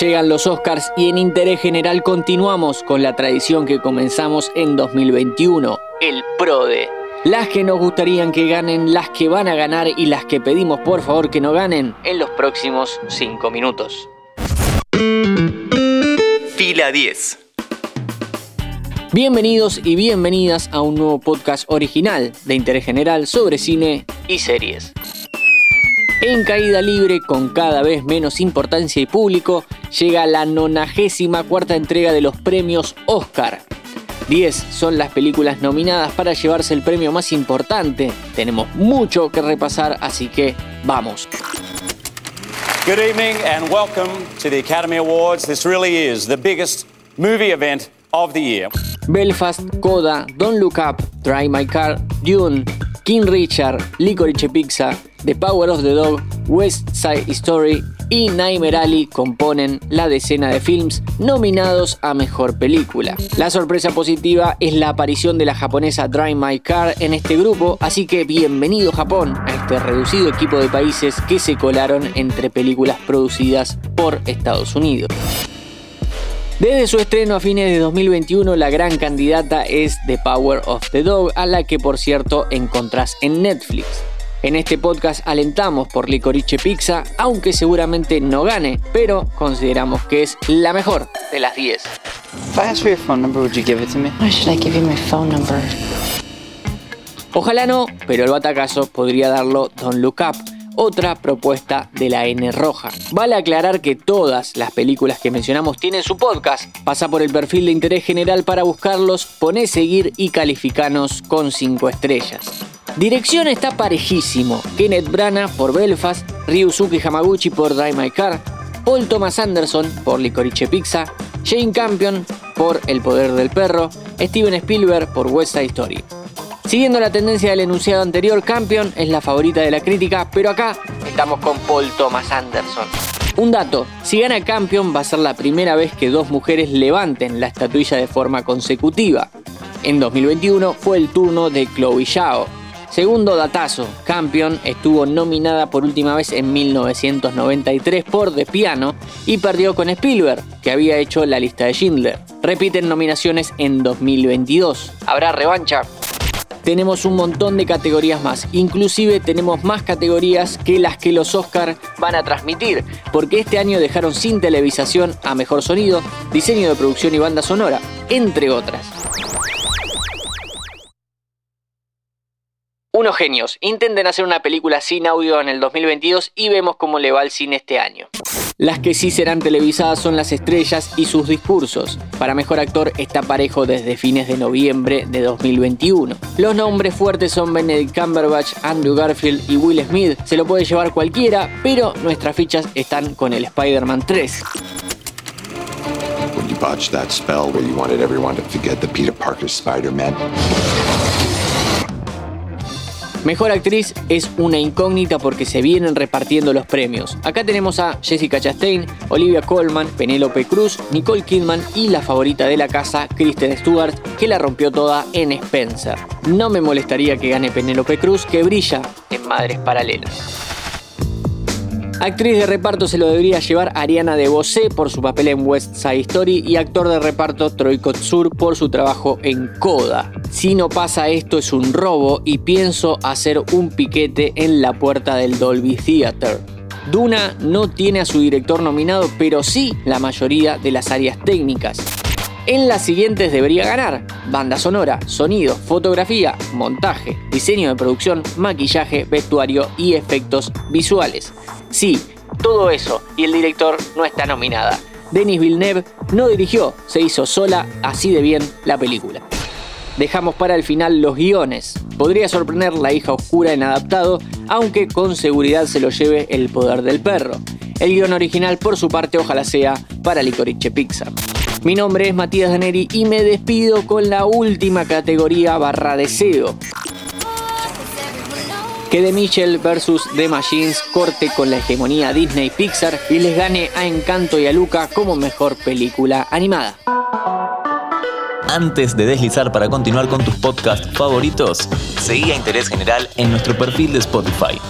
Llegan los Oscars y en interés general continuamos con la tradición que comenzamos en 2021, el PRODE. Las que nos gustarían que ganen, las que van a ganar y las que pedimos por favor que no ganen en los próximos 5 minutos. Fila 10. Bienvenidos y bienvenidas a un nuevo podcast original de interés general sobre cine y series. En caída libre, con cada vez menos importancia y público, llega la 94 cuarta entrega de los premios Oscar. 10 son las películas nominadas para llevarse el premio más importante. Tenemos mucho que repasar, así que vamos. Good evening and welcome to the Academy Awards. This really is the biggest movie event of the year. Belfast, Coda, Don't Look Up, Drive My Car, Dune, King Richard, Licorice Pizza, The Power of the Dog, West Side Story y Nightmare Alley componen la decena de films nominados a Mejor Película. La sorpresa positiva es la aparición de la japonesa Drive My Car en este grupo, así que bienvenido Japón a este reducido equipo de países que se colaron entre películas producidas por Estados Unidos. Desde su estreno a fines de 2021, la gran candidata es The Power of the Dog, a la que por cierto encontrás en Netflix. En este podcast alentamos por Licorice Pizza, aunque seguramente no gane, pero consideramos que es la mejor de las 10. Ojalá no, pero el batacazo podría darlo Don't Look Up, otra propuesta de la N roja. Vale aclarar que todas las películas que mencionamos tienen su podcast. Pasa por el perfil de interés general para buscarlos, pone seguir y calificanos con 5 estrellas. Dirección está parejísimo. Kenneth Branagh por Belfast, Ryusuke Hamaguchi por Drive My Car, Paul Thomas Anderson por Licorice Pizza, Jane Campion por El Poder del Perro, Steven Spielberg por West Side Story. Siguiendo la tendencia del enunciado anterior, Campion es la favorita de la crítica, pero acá estamos con Paul Thomas Anderson. Un dato, si gana Campion va a ser la primera vez que dos mujeres levanten la estatuilla de forma consecutiva. En 2021 fue el turno de Chloe Zhao. Segundo datazo, Campion estuvo nominada por última vez en 1993 por The Piano y perdió con Spielberg, que había hecho la lista de Schindler. Repiten nominaciones en 2022. ¿Habrá revancha? tenemos un montón de categorías más. Inclusive tenemos más categorías que las que los Oscar van a transmitir, porque este año dejaron sin televisación a Mejor Sonido, Diseño de Producción y Banda Sonora, entre otras. Unos genios, intenten hacer una película sin audio en el 2022 y vemos cómo le va al cine este año. Las que sí serán televisadas son las estrellas y sus discursos. Para mejor actor está parejo desde fines de noviembre de 2021. Los nombres fuertes son Benedict Cumberbatch, Andrew Garfield y Will Smith. Se lo puede llevar cualquiera, pero nuestras fichas están con el Spider-Man 3. Mejor actriz es una incógnita porque se vienen repartiendo los premios. Acá tenemos a Jessica Chastain, Olivia Colman, Penélope Cruz, Nicole Kidman y la favorita de la casa, Kristen Stewart, que la rompió toda en Spencer. No me molestaría que gane Penélope Cruz, que brilla en Madres Paralelas. Actriz de reparto se lo debería llevar Ariana DeBose por su papel en West Side Story y actor de reparto Troy Kotsur por su trabajo en Coda. Si no pasa esto es un robo y pienso hacer un piquete en la puerta del Dolby Theater. Duna no tiene a su director nominado, pero sí la mayoría de las áreas técnicas. En las siguientes debería ganar banda sonora, sonido, fotografía, montaje, diseño de producción, maquillaje, vestuario y efectos visuales. Sí, todo eso, y el director no está nominada. Denis Villeneuve no dirigió, se hizo sola así de bien la película. Dejamos para el final los guiones. Podría sorprender La hija oscura en adaptado, aunque con seguridad se lo lleve El poder del perro. El guion original, por su parte, ojalá sea para Licorice Pizza. Mi nombre es Matías Daneri y me despido con la última categoría barra deseo que The Mitchell vs. The Machines corte con la hegemonía Disney Pixar y les gane a Encanto y a Luca como mejor película animada. Antes de deslizar para continuar con tus podcasts favoritos, seguí a Interés General en nuestro perfil de Spotify.